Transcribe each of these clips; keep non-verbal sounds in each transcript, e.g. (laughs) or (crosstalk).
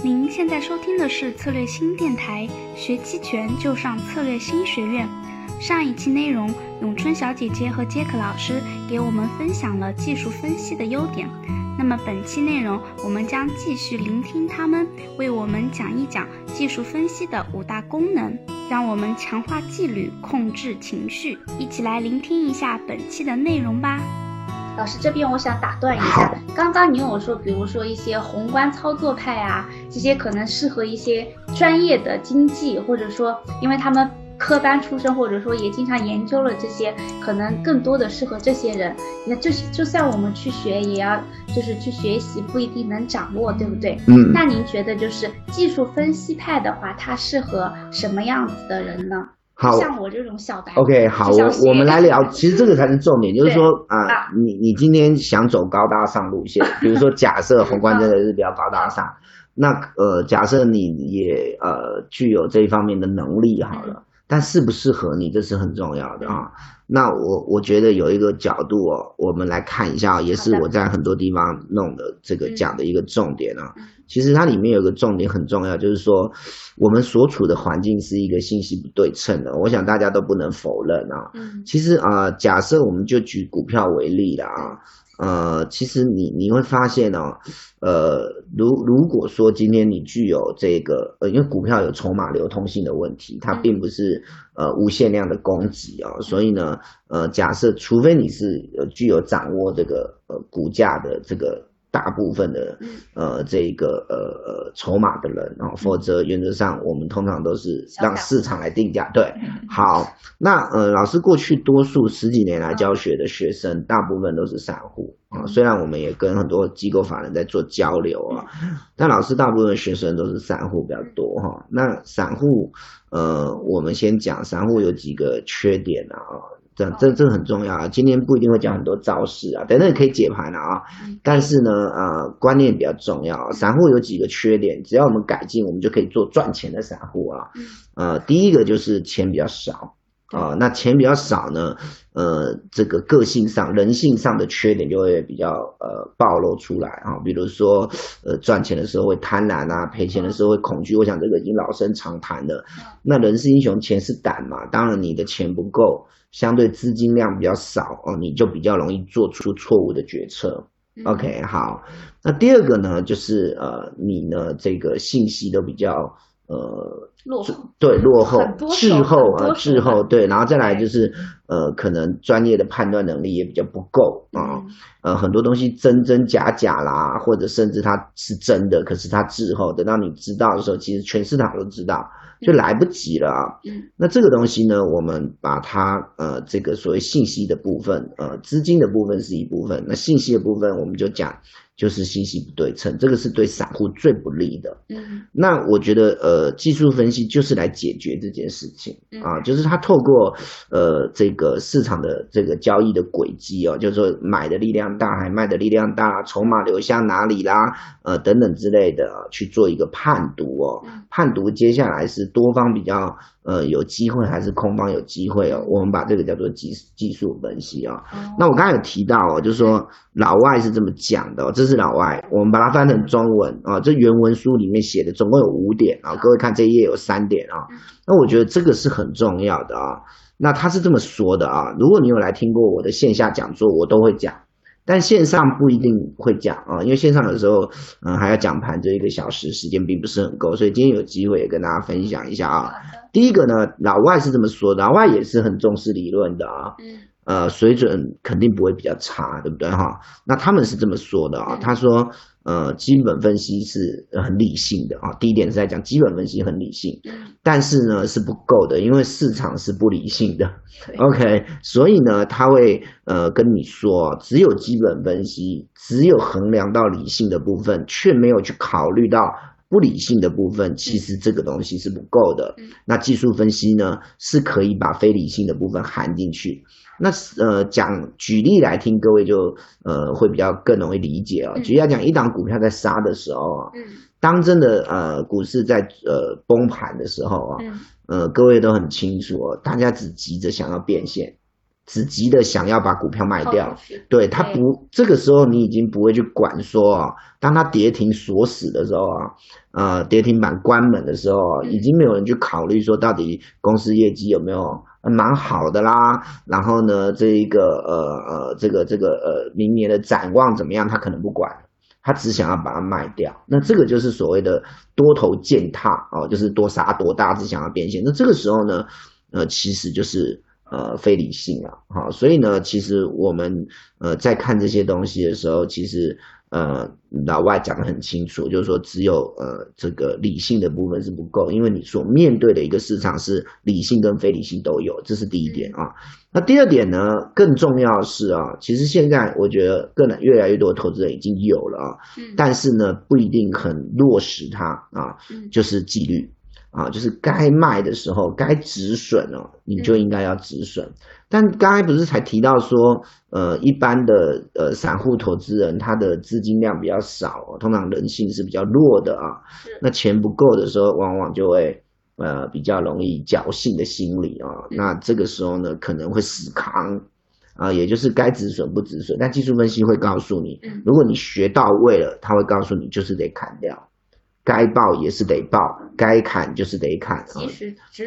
您现在收听的是策略新电台，学期权就上策略新学院。上一期内容，咏春小姐姐和杰克老师给我们分享了技术分析的优点。那么本期内容，我们将继续聆听他们为我们讲一讲技术分析的五大功能，让我们强化纪律，控制情绪。一起来聆听一下本期的内容吧。老师这边我想打断一下，刚刚你有说，比如说一些宏观操作派啊，这些可能适合一些专业的经济，或者说因为他们科班出身，或者说也经常研究了这些，可能更多的适合这些人。那就是就算我们去学，也要就是去学习，不一定能掌握，对不对？嗯那您觉得就是技术分析派的话，它适合什么样子的人呢？好像我这种小白。，OK，好，我我们来聊，其实这个才是重点，就是说啊啊，你你今天想走高大上路线，比如说 (laughs) 假设宏观真的是比较高大上，那呃，假设你也呃具有这一方面的能力好了，但适不适合你，这是很重要的啊。那我我觉得有一个角度哦，我们来看一下，也是我在很多地方弄的这个嗯讲的一个重点啊嗯。其实它里面有个重点很重要，就是说我们所处的环境是一个信息不对称的，我想大家都不能否认啊。嗯其实啊、呃假设我们就举股票为例了啊，呃，其实你你会发现哦，呃，如如果说今天你具有这个，呃，因为股票有筹码流通性的问题，它嗯并不是呃无限量的供给哦，所以呢，呃，假设除非你是呃具有掌握这个呃股价的这个。大部分的嗯呃这个呃呃筹码的人啊、哦，否则原则上我们通常都是让市场来定价。对，好，那呃，老师过去多数十几年来教学的学生，大部分都是散户啊。虽然我们也跟很多机构法人在做交流啊，但老师大部分学生都是散户比较多哈。那散户，呃，我们先讲散户有几个缺点啊。这这这很重要啊！今天不一定会讲很多招式啊，等等可以解盘了啊。但是呢，呃，观念比较重要。散户有几个缺点，只要我们改进，我们就可以做赚钱的散户啊。呃，第一个就是钱比较少啊、那钱比较少呢，呃，这个个性上、人性上的缺点就会比较呃暴露出来啊。比如说，呃，赚钱的时候会贪婪啊，赔钱的时候会恐惧。我想这个已经老生常谈了。那人是英雄，钱是胆嘛。当然，你的钱不够，相对资金量比较少哦，你就比较容易做出错误的决策。OK，好，那第二个呢，就是呃，你呢这个信息都比较呃落后。对落后滞后啊滞后对，然后再来就是呃可能专业的判断能力也比较不够啊，嗯。呃很多东西真真假假啦，或者甚至它是真的，可是它滞后，等到你知道的时候，其实全市场都知道，就来不及了啊。嗯。那这个东西呢，我们把它呃这个所谓信息的部分，呃资金的部分是一部分，那信息的部分我们就讲就是信息不对称，这个是对散户最不利的。嗯。那我觉得呃技术分析就是来解决这件事情嗯。啊，就是他透过呃这个市场的这个交易的轨迹哦，就是说买的力量大还卖的力量大，筹码流向哪里啦，呃等等之类的啊去做一个判读哦嗯，判读接下来是多方比较呃有机会还是空方有机会哦，我们把这个叫做技技术分析啊、哦那我刚才有提到哦，就是说老外是这么讲的、哦，这是老外，我们把它翻成中文啊、这原文书里面写的总共有五点啊、各位看这一页有三点啊、嗯那我觉得这个是很重要的啊。那他是这么说的啊，如果你有来听过我的线下讲座，我都会讲。但线上不一定会讲啊，因为线上有时候，嗯，还要讲盘，就一个小时时间并不是很够，所以今天有机会也跟大家分享一下啊。第一个呢，老外是这么说的，老外也是很重视理论的啊，嗯呃，水准肯定不会比较差，对不对哈？那他们是这么说的啊，嗯他说，呃，基本分析是很理性的啊。第一点是在讲基本分析很理性，嗯但是呢是不够的，因为市场是不理性的。OK，所以呢，他会呃跟你说，只有基本分析，只有衡量到理性的部分，却没有去考虑到不理性的部分，其实这个东西是不够的。嗯那技术分析呢，是可以把非理性的部分含进去。那呃，讲举例来听，各位就呃会比较更容易理解哦。嗯举例来讲，一档股票在杀的时候啊，嗯当真的呃股市在呃崩盘的时候啊，嗯呃各位都很清楚哦，大家只急着想要变现，只急的想要把股票卖掉对他不，这个时候你已经不会去管说啊，当他跌停锁死的时候啊，呃，跌停板关门的时候已经没有人去考虑说到底公司业绩有没有呃蛮好的啦，然后呢，这一个呃呃这个这个呃明年的展望怎么样，他可能不管。他只想要把它卖掉，那这个就是所谓的多头践踏哦，就是多杀多大，只想要变现。那这个时候呢，呃，其实就是呃非理性啊，好、所以呢，其实我们呃在看这些东西的时候，其实呃老外讲的很清楚，就是说只有呃这个理性的部分是不够，因为你所面对的一个市场是理性跟非理性都有，这是第一点啊。那第二点呢，更重要的是啊，其实现在我觉得更越来越多的投资人已经有了啊，嗯，但是呢不一定很落实它啊，嗯就是纪律啊，就是该卖的时候该止损哦，你就应该要止损。但刚才不是才提到说，呃，一般的呃散户投资人他的资金量比较少、哦，通常人性是比较弱的啊。是那钱不够的时候，往往就会呃比较容易侥幸的心理啊。嗯那这个时候呢，可能会死扛啊，也就是该止损不止损。但技术分析会告诉你，嗯如果你学到位了，他会告诉你就是得砍掉，该报也是得报，该砍就是得砍啊。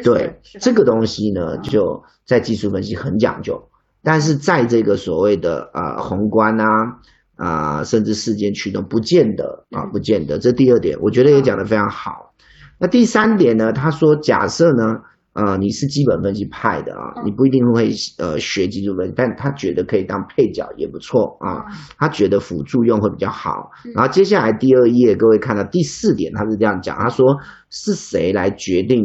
对这个东西呢，就在技术分析很讲究，但是在这个所谓的呃宏观啊啊、甚至事件驱动，不见得啊，嗯不见得。这第二点，我觉得也讲得非常好。那第三点呢，他说假设呢，呃，你是基本分析派的啊，嗯你不一定会呃学技术分析，但他觉得可以当配角也不错啊。嗯他觉得辅助用会比较好嗯。然后接下来第二页，各位看到第四点，他是这样讲，他说是谁来决定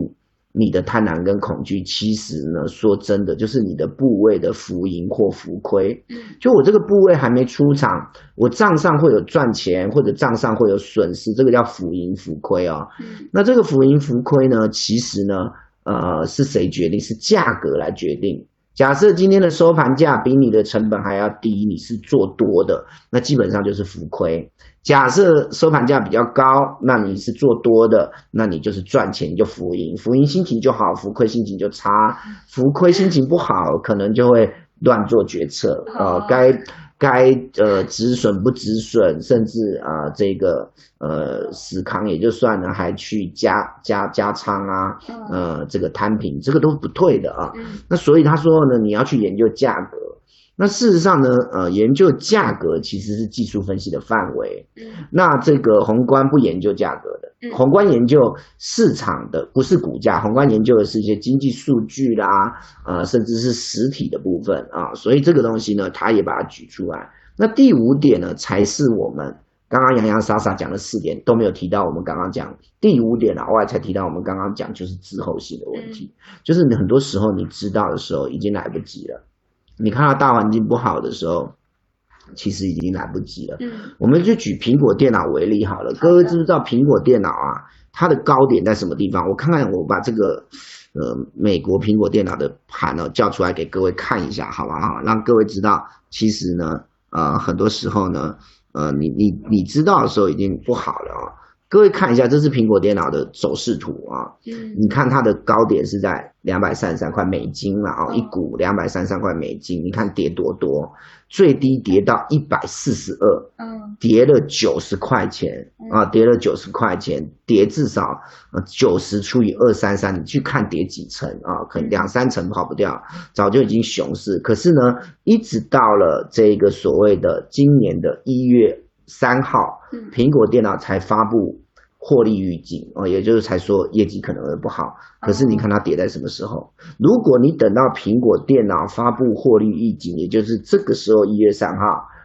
你的贪婪跟恐惧？其实呢，说真的，就是你的部位的浮盈或浮亏。嗯就我这个部位还没出场，我账上会有赚钱，或者账上会有损失，这个叫浮盈浮亏哦。嗯那这个浮盈浮亏呢，其实呢，呃，是谁决定？是价格来决定。假设今天的收盘价比你的成本还要低，你是做多的，那基本上就是浮亏。假设收盘价比较高，那你是做多的，那你就是赚钱，你就浮盈，浮盈心情就好，浮亏心情就差，浮亏心情不好，可能就会乱做决策，呃哦，该该呃止损不止损，甚至啊、这个呃死扛也就算了，还去加加加仓啊，嗯呃这个摊平，这个都是不对的啊。嗯那所以他说呢，你要去研究价格。那事实上呢，呃，研究价格其实是技术分析的范围。嗯那这个宏观不研究价格的，嗯宏观研究市场的，不是股价，宏观研究的是一些经济数据啦，呃，甚至是实体的部分啊。所以这个东西呢，他也把它举出来。那第五点呢，才是我们刚刚洋洋洒洒讲了四点都没有提到。我们刚刚讲第五点老外才提到，我们刚刚讲就是滞后性的问题，就是你很多时候你知道的时候已经来不及了。你看到大环境不好的时候，其实已经来不及了。嗯我们就举苹果电脑为例好了，各位知不知道苹果电脑啊，它的高点在什么地方？我看看，我把这个呃美国苹果电脑的盘呢叫出来给各位看一下，好不好？让各位知道，其实呢，呃，很多时候呢，呃，你你你知道的时候已经不好了啊。各位看一下，这是苹果电脑的走势图啊。嗯你看它的高点是在两百三十三块美金了啊、哦一股两百三十三块美金，你看跌多多，最低跌到一百四十二，嗯跌了九十块钱啊，跌了九十块钱，跌至少呃九十除以二三三，你去看跌几层啊？可能两三层跑不掉，早就已经熊市。可是呢，一直到了这个所谓的今年的一月三号，嗯苹果电脑才发布获利预警哦，也就是才说业绩可能会不好。可是你看它跌在什么时候？如果你等到苹果电脑发布获利预警，也就是这个时候一月三号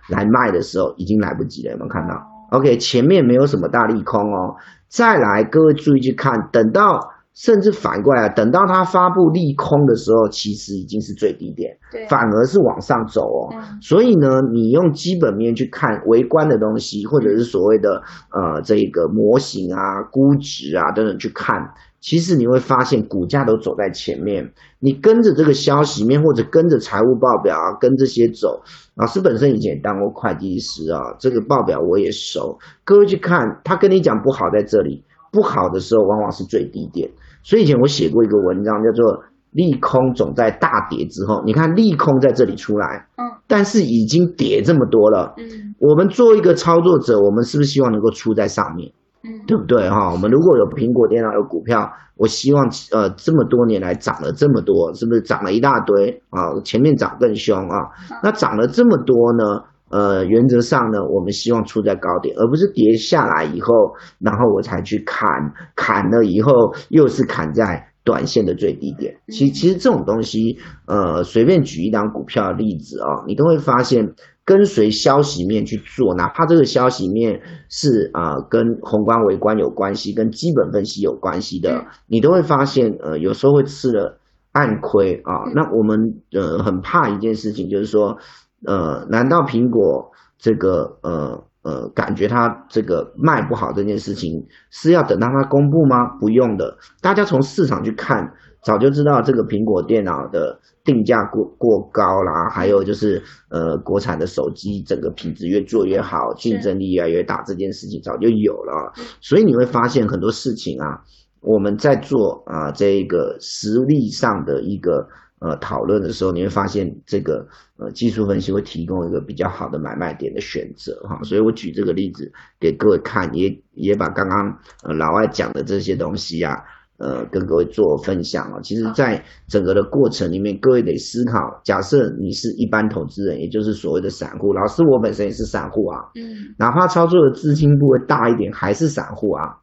来卖的时候，已经来不及了。有没有看到？OK，前面没有什么大利空哦。再来，各位注意去看，等到甚至反过来，等到它发布利空的时候，其实已经是最低点，反而是往上走哦。嗯所以呢，你用基本面去看微观的东西，或者是所谓的呃这个模型啊、估值啊等等去看，其实你会发现股价都走在前面。你跟着这个消息面，或者跟着财务报表啊，跟这些走。老师本身以前也当过会计师啊，这个报表我也熟。各位去看，他跟你讲不好在这里，不好的时候往往是最低点。所以以前我写过一个文章，叫做利空总在大跌之后，你看利空在这里出来，嗯，但是已经跌这么多了，嗯我们做一个操作者，我们是不是希望能够出在上面？嗯，对不对哈？我们如果有苹果电脑有股票，我希望呃这么多年来涨了这么多，是不是涨了一大堆啊？前面涨更凶啊，那涨了这么多呢？呃，原则上呢，我们希望出在高点，而不是跌下来以后，然后我才去砍，砍了以后又是砍在短线的最低点。其其实这种东西，呃，随便举一档股票的例子啊、你都会发现。跟随消息面去做，哪怕这个消息面是啊、呃跟宏观微观有关系，跟基本分析有关系的嗯，你都会发现，呃，有时候会吃了暗亏啊。嗯那我们呃很怕一件事情，就是说，呃，难道苹果这个呃呃感觉它这个卖不好这件事情是要等到它公布吗？不用的，大家从市场去看，早就知道这个苹果电脑的定价过过高啦，还有就是呃国产的手机整个品质越做越好，竞争力越来越大，这件事情早就有了。所以你会发现很多事情啊，我们在做啊、这个实力上的一个呃讨论的时候，你会发现这个呃技术分析会提供一个比较好的买卖点的选择哈。所以我举这个例子给各位看，也也把刚刚呃老外讲的这些东西啊。呃，跟各位做分享哦。其实，在整个的过程里面，各位得思考：假设你是一般投资人，也就是所谓的散户，老师我本身也是散户啊，嗯哪怕操作的资金部位大一点，还是散户啊。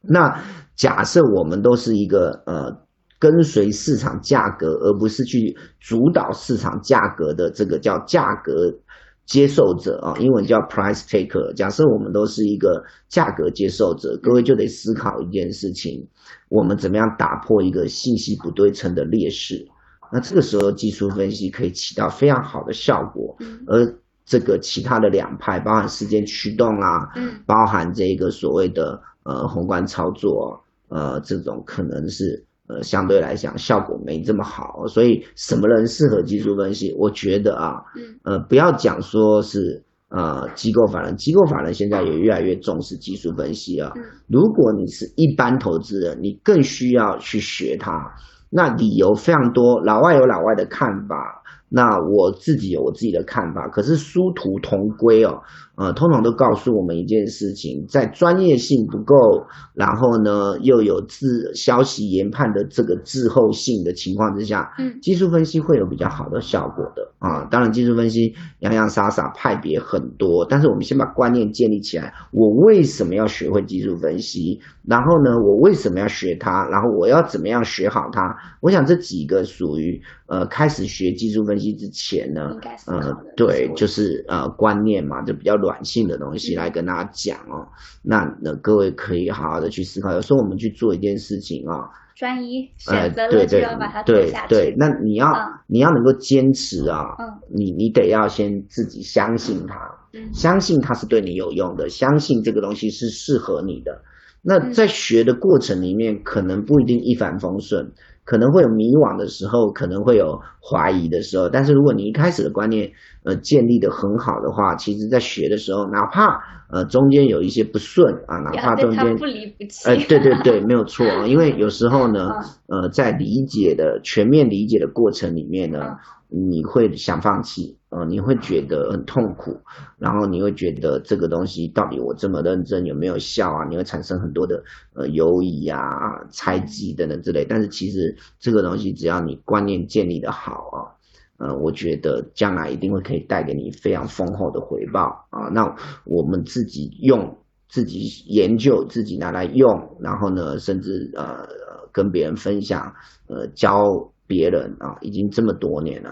那假设我们都是一个呃跟随市场价格，而不是去主导市场价格的这个叫价格接受者啊，英文叫 price taker。假设我们都是一个价格接受者，各位就得思考一件事情：我们怎么样打破一个信息不对称的劣势？那这个时候技术分析可以起到非常好的效果。嗯而这个其他的两派，包含时间驱动啊，嗯包含这个所谓的呃宏观操作，呃，这种可能是呃相对来讲效果没这么好，所以什么人适合技术分析？我觉得啊，嗯呃，不要讲说是呃机构法人，机构法人现在也越来越重视技术分析啊。嗯如果你是一般投资人，你更需要去学它。那理由非常多，老外有老外的看法，那我自己有我自己的看法。可是殊途同归哦，呃，通常都告诉我们一件事情：在专业性不够，然后呢又有自消息研判的这个滞后性的情况之下，嗯技术分析会有比较好的效果的啊。当然，技术分析洋洋洒洒派别很多，但是我们先把观念建立起来。我为什么要学会技术分析？然后呢，我为什么要学它？然后我要怎么样学好它？我想这几个属于呃开始学技术分析之前呢呃，对，就是呃观念嘛，就比较软性的东西嗯来跟大家讲哦。那那各位可以好好的去思考。有时候我们去做一件事情啊、专一呃，选择了对对就要把它做对下去。对，那你要、嗯你要能够坚持啊，嗯你你得要先自己相信它，嗯相信它是对你有用的，相信这个东西是适合你的。那嗯在学的过程里面，可能不一定一帆风顺，可能会有迷惘的时候，可能会有怀疑的时候。但是如果你一开始的观念呃建立的很好的话，其实在学的时候，哪怕呃中间有一些不顺啊，(laughs) 哪怕中间不离不弃。呃，对对对，没有 (laughs) 错啊，因为有时候呢嗯，呃，在理解的全面理解的过程里面呢，嗯你会想放弃，呃，你会觉得很痛苦，然后你会觉得这个东西到底我这么认真有没有效啊？你会产生很多的呃犹疑啊、猜忌等等之类。但是其实这个东西只要你观念建立的好啊。呃，我觉得将来一定会可以带给你非常丰厚的回报啊。那我们自己用自己研究，自己拿来用，然后呢，甚至呃呃跟别人分享，呃教别人啊，已经这么多年了，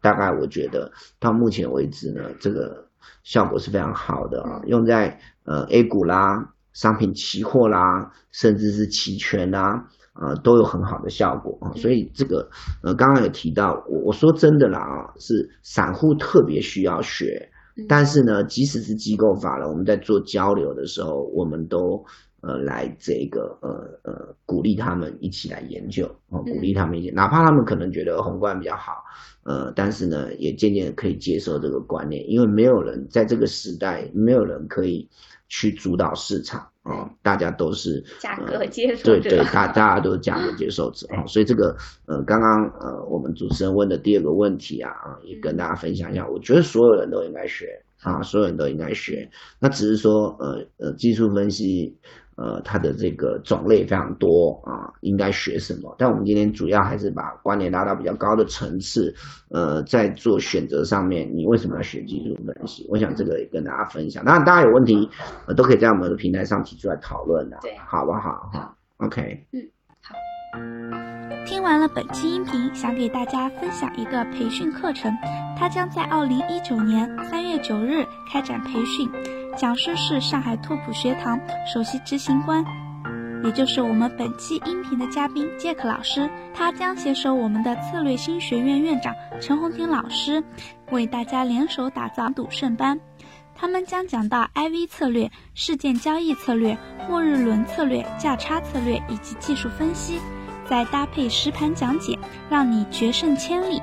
大概我觉得到目前为止呢，这个效果是非常好的啊，用在呃 A 股啦、商品期货啦，甚至是期权啦。呃，都有很好的效果啊，所以这个呃，刚刚有提到，我我说真的啦啊，是散户特别需要学，嗯但是呢，即使是机构法人，我们在做交流的时候，我们都呃来这个呃呃鼓励他们一起来研究，哦，鼓励他们一起，哪怕他们可能觉得宏观比较好，呃，但是呢，也渐渐可以接受这个观念，因为没有人在这个时代，没有人可以去主导市场哦，(laughs) 大家都是价格接受者，对对，大大家都是价格接受者啊，所以这个呃，刚刚呃，我们主持人问的第二个问题啊啊，也跟大家分享一下，我觉得所有人都应该学啊，所有人都应该学，那只是说呃呃，技术分析。呃，它的这个种类非常多啊，应该学什么？但我们今天主要还是把观点拉到比较高的层次，呃，在做选择上面，你为什么要学技术分析？我想这个也跟大家分享。当然，大家有问题，呃，都可以在我们的平台上提出来讨论的，对，好不好？好，OK，嗯，好。听完了本期音频，想给大家分享一个培训课程，它将在二零一九年三月九日开展培训。讲师是上海拓普学堂首席执行官，也就是我们本期音频的嘉宾杰克老师。他将携手我们的策略新学院院长陈红婷老师，为大家联手打造赌圣班。他们将讲到 IV 策略、事件交易策略、末日轮策略、价差策略以及技术分析，再搭配实盘讲解，让你决胜千里。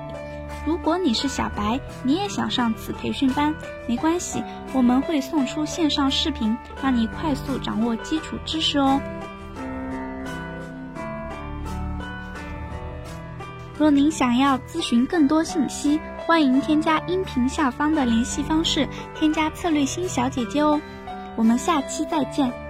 如果你是小白，你也想上此培训班，没关系，我们会送出线上视频，让你快速掌握基础知识哦。若您想要咨询更多信息，欢迎添加音频下方的联系方式，添加策略星小姐姐哦。我们下期再见。